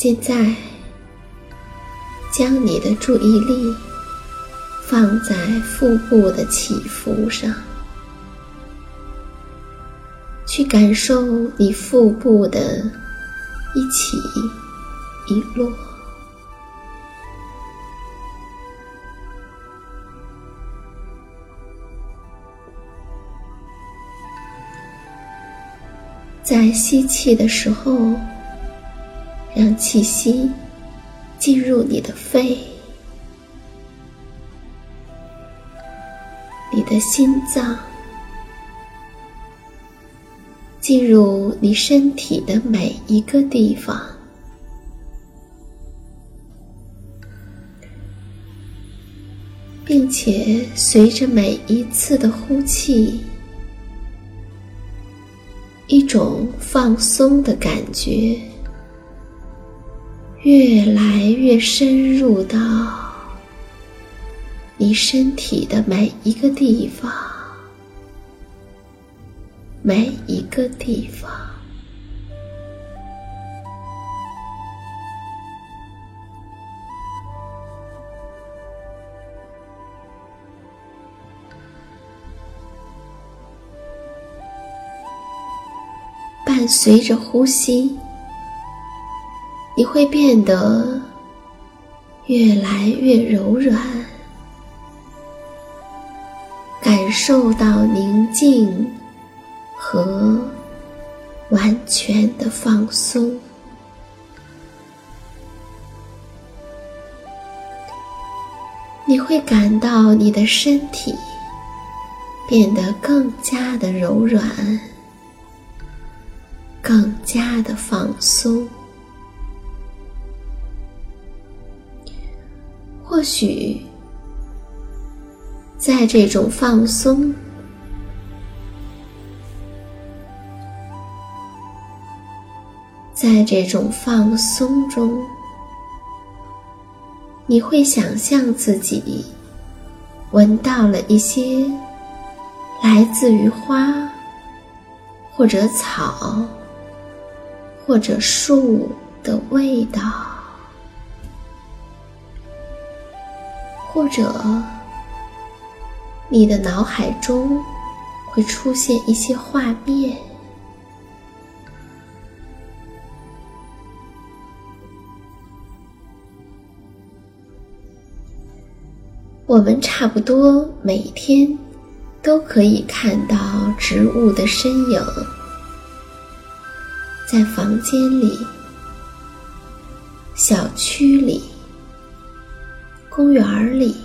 现在，将你的注意力放在腹部的起伏上，去感受你腹部的一起一落。在吸气的时候。让气息进入你的肺、你的心脏，进入你身体的每一个地方，并且随着每一次的呼气，一种放松的感觉。越来越深入到你身体的每一个地方，每一个地方，伴随着呼吸。你会变得越来越柔软，感受到宁静和完全的放松。你会感到你的身体变得更加的柔软，更加的放松。或许，在这种放松，在这种放松中，你会想象自己闻到了一些来自于花，或者草，或者树的味道。或者你的脑海中会出现一些画面。我们差不多每天都可以看到植物的身影，在房间里、小区里、公园里，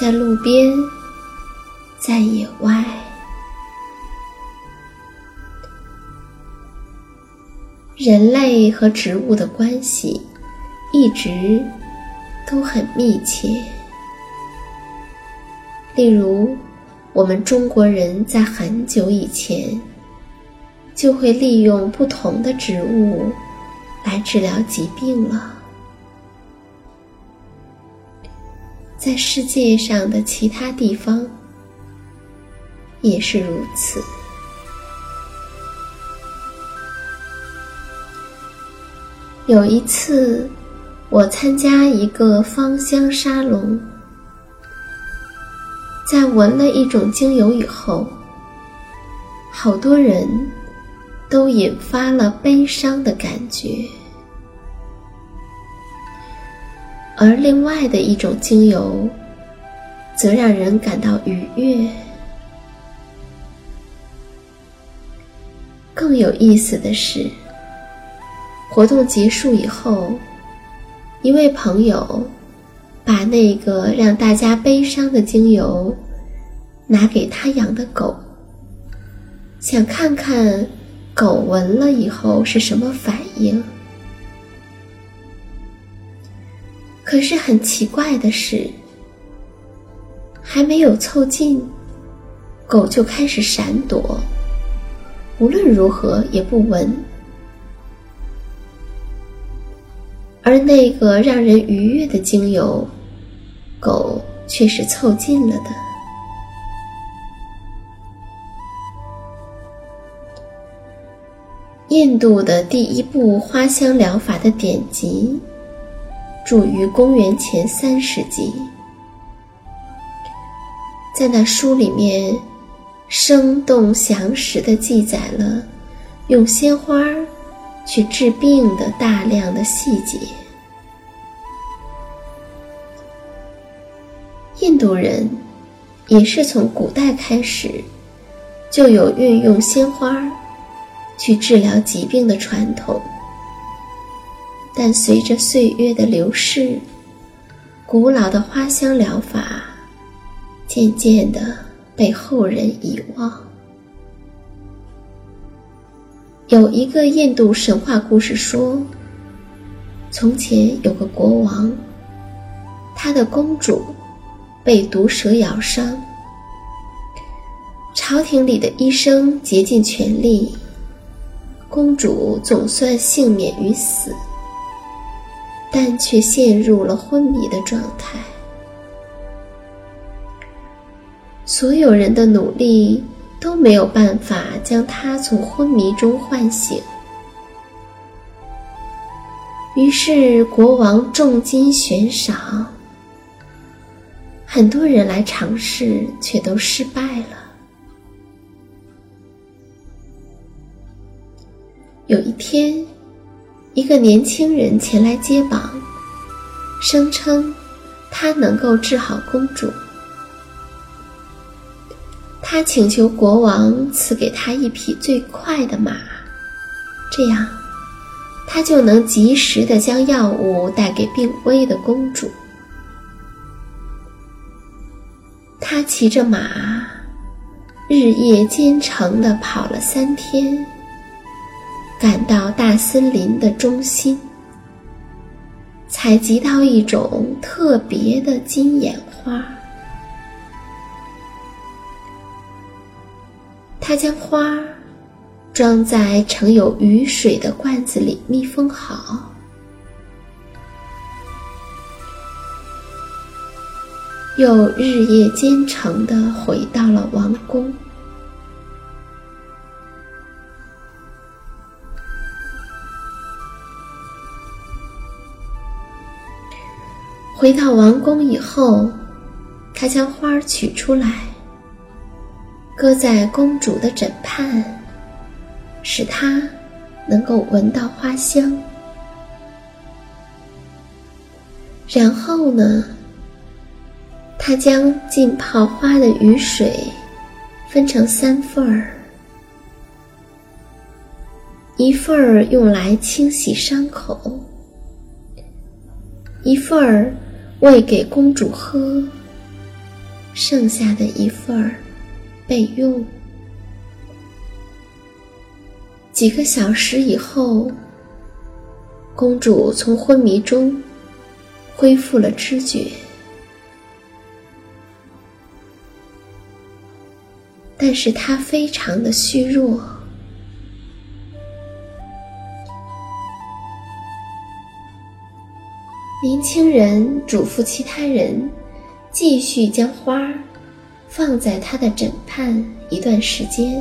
在路边，在野外。人类和植物的关系一直都很密切。例如，我们中国人在很久以前就会利用不同的植物来治疗疾病了。在世界上的其他地方也是如此。有一次，我参加一个芳香沙龙。在闻了一种精油以后，好多人都引发了悲伤的感觉，而另外的一种精油则让人感到愉悦。更有意思的是，活动结束以后，一位朋友。把那个让大家悲伤的精油拿给他养的狗，想看看狗闻了以后是什么反应。可是很奇怪的是，还没有凑近，狗就开始闪躲，无论如何也不闻。而那个让人愉悦的精油。狗却是凑近了的。印度的第一部花香疗法的典籍，著于公元前三世纪。在那书里面，生动详实的记载了用鲜花去治病的大量的细节。印度人也是从古代开始就有运用鲜花去治疗疾病的传统，但随着岁月的流逝，古老的花香疗法渐渐的被后人遗忘。有一个印度神话故事说，从前有个国王，他的公主。被毒蛇咬伤，朝廷里的医生竭尽全力，公主总算幸免于死，但却陷入了昏迷的状态。所有人的努力都没有办法将他从昏迷中唤醒，于是国王重金悬赏。很多人来尝试，却都失败了。有一天，一个年轻人前来接榜，声称他能够治好公主。他请求国王赐给他一匹最快的马，这样他就能及时的将药物带给病危的公主。他骑着马，日夜兼程的跑了三天，赶到大森林的中心，采集到一种特别的金眼花。他将花装在盛有雨水的罐子里，密封好。又日夜兼程的回到了王宫。回到王宫以后，他将花取出来，搁在公主的枕畔，使她能够闻到花香。然后呢，他将浸泡花的雨水分成三份儿，一份儿用来清洗伤口，一份儿喂给公主喝，剩下的一份儿备用。几个小时以后，公主从昏迷中。恢复了知觉，但是她非常的虚弱。年轻人嘱咐其他人，继续将花放在他的枕畔一段时间，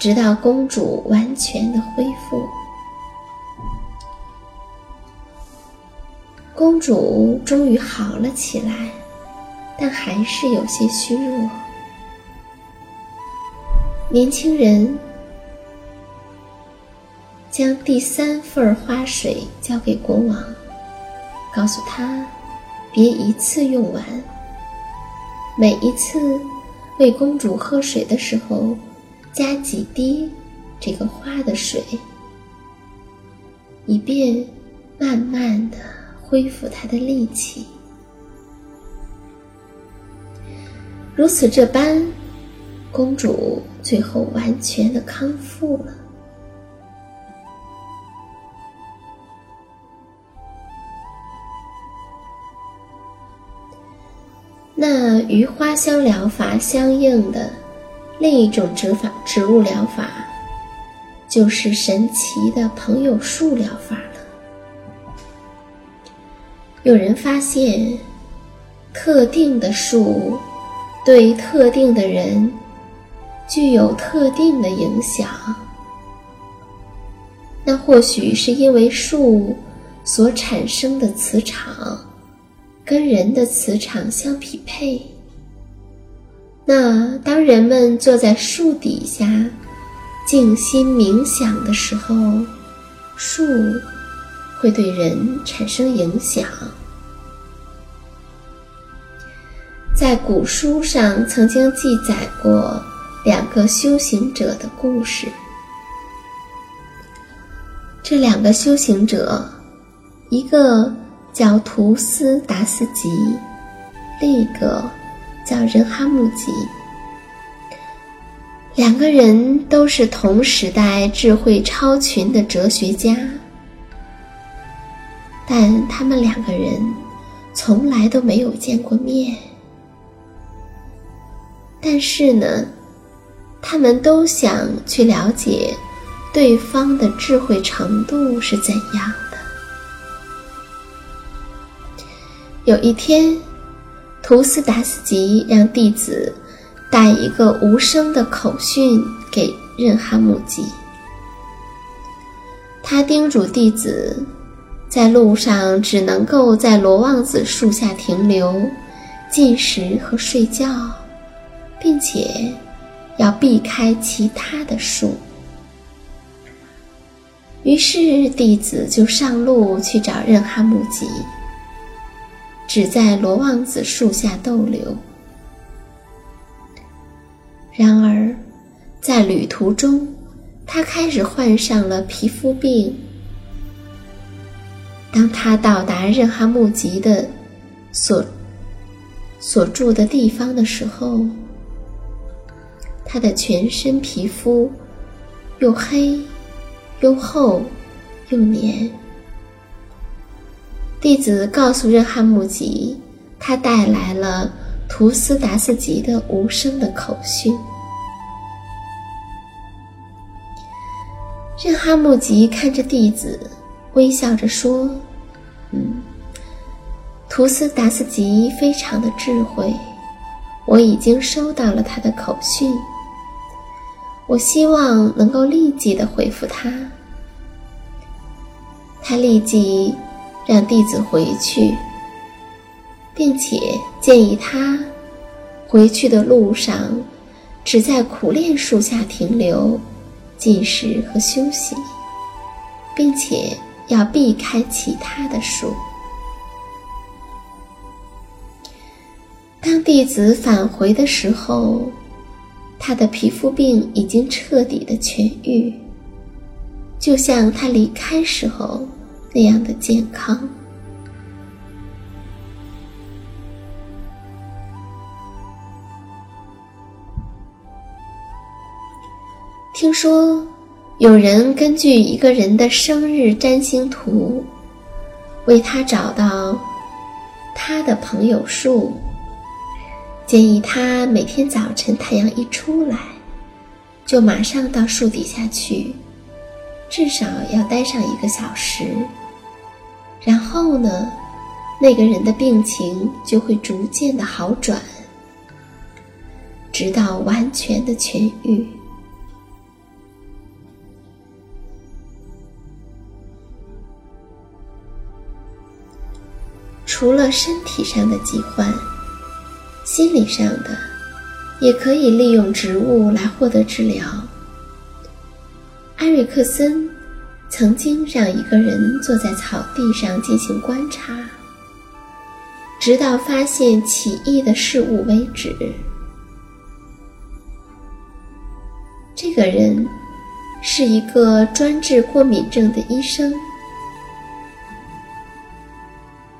直到公主完全的恢复。公主终于好了起来，但还是有些虚弱。年轻人将第三份花水交给国王，告诉他别一次用完，每一次为公主喝水的时候加几滴这个花的水，以便慢慢的。恢复他的力气，如此这般，公主最后完全的康复了。那与花香疗法相应的另一种植法植物疗法，就是神奇的朋友树疗法了。有人发现，特定的树对特定的人具有特定的影响。那或许是因为树所产生的磁场跟人的磁场相匹配。那当人们坐在树底下静心冥想的时候，树。会对人产生影响。在古书上曾经记载过两个修行者的故事。这两个修行者，一个叫图斯达斯吉，另一个叫仁哈木吉。两个人都是同时代智慧超群的哲学家。但他们两个人从来都没有见过面。但是呢，他们都想去了解对方的智慧程度是怎样有一天，图斯达斯吉让弟子带一个无声的口讯给任哈姆吉，他叮嘱弟子。在路上只能够在罗望子树下停留、进食和睡觉，并且要避开其他的树。于是弟子就上路去找任哈木吉，只在罗望子树下逗留。然而，在旅途中，他开始患上了皮肤病。当他到达任哈木吉的所所住的地方的时候，他的全身皮肤又黑又厚又黏。弟子告诉任哈木吉，他带来了图斯达斯吉的无声的口讯。任哈木吉看着弟子。微笑着说：“嗯，图斯达斯吉非常的智慧，我已经收到了他的口讯。我希望能够立即的回复他。他立即让弟子回去，并且建议他回去的路上只在苦楝树下停留、进食和休息，并且要避开其他的树。当弟子返回的时候，他的皮肤病已经彻底的痊愈，就像他离开时候那样的健康。听说有人根据一个人的生日占星图，为他找到他的朋友数，建议他每天早晨太阳一出来，就马上到树底下去，至少要待上一个小时。然后呢，那个人的病情就会逐渐的好转，直到完全的痊愈。除了身体上的疾患，心理上的也可以利用植物来获得治疗。埃瑞克森曾经让一个人坐在草地上进行观察，直到发现奇异的事物为止。这个人是一个专治过敏症的医生。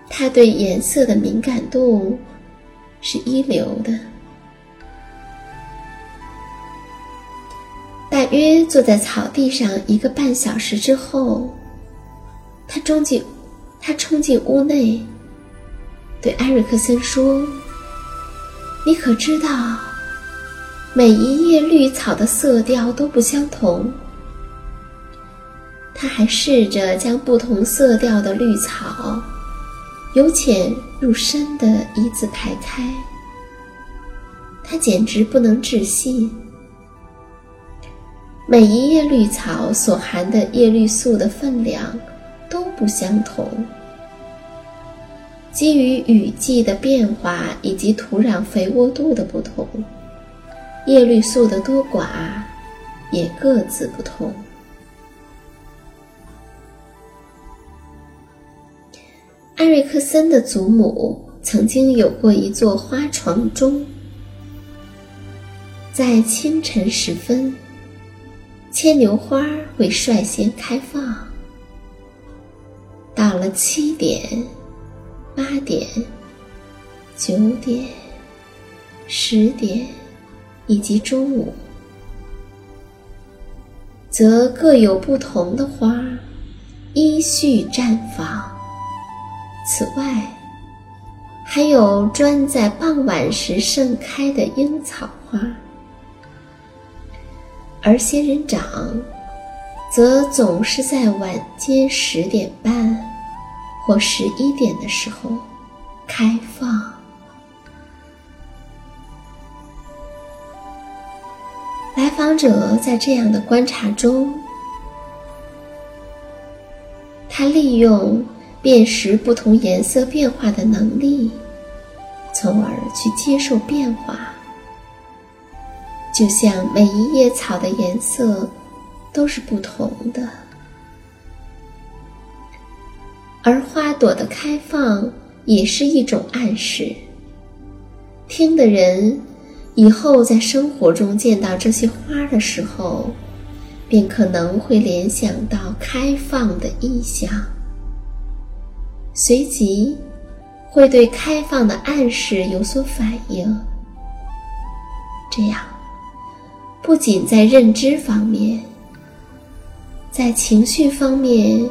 他对颜色的敏感度是一流的。约坐在草地上一个半小时之后，他冲进他冲进屋内，对艾瑞克森说：“你可知道，每一叶绿草的色调都不相同？”他还试着将不同色调的绿草。由浅入深的一字排开，他简直不能置信。每一叶绿草所含的叶绿素的分量都不相同，基于雨季的变化以及土壤肥沃度的不同，叶绿素的多寡也各自不同。艾瑞克森的祖母曾经有过一座花床钟，在清晨时分，牵牛花会率先开放。到了七点、八点、九点、十点以及中午，则各有不同的花依序绽放。此外，还有专在傍晚时盛开的樱草花，而仙人掌则总是在晚间十点半或十一点的时候开放。来访者在这样的观察中，他利用。辨识不同颜色变化的能力，从而去接受变化。就像每一叶草的颜色都是不同的，而花朵的开放也是一种暗示。听的人以后在生活中见到这些花的时候，便可能会联想到开放的意象。随即，会对开放的暗示有所反应。这样，不仅在认知方面，在情绪方面，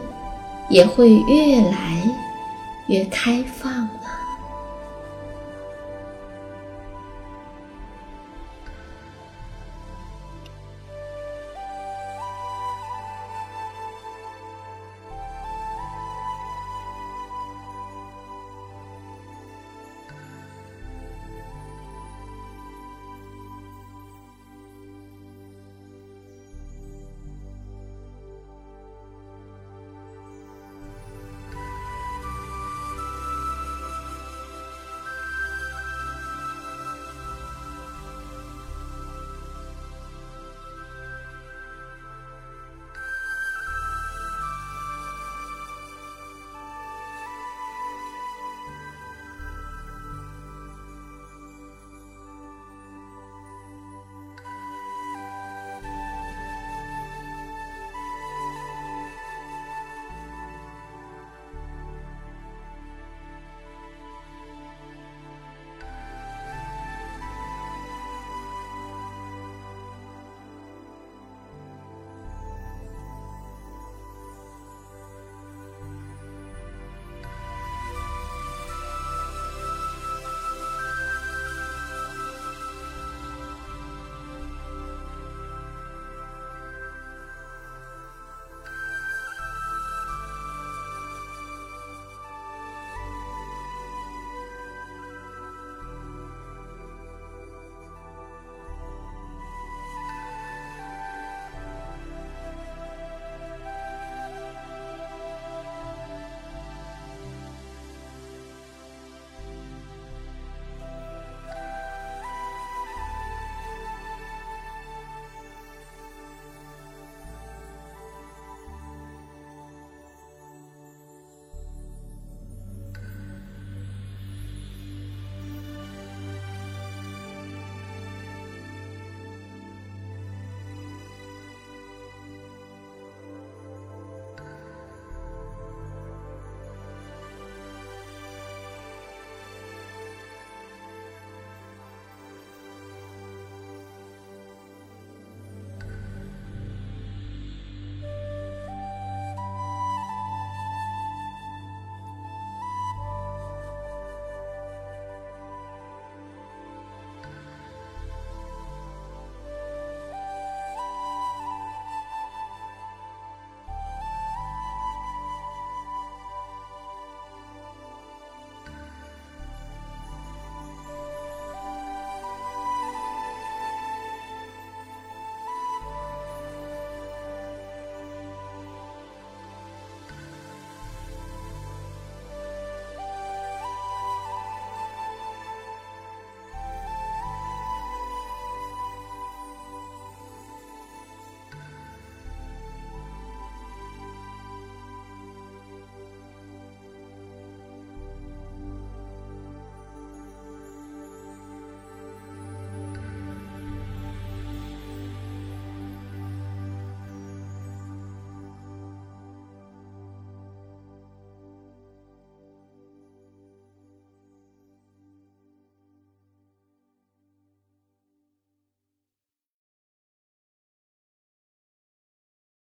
也会越来越开放。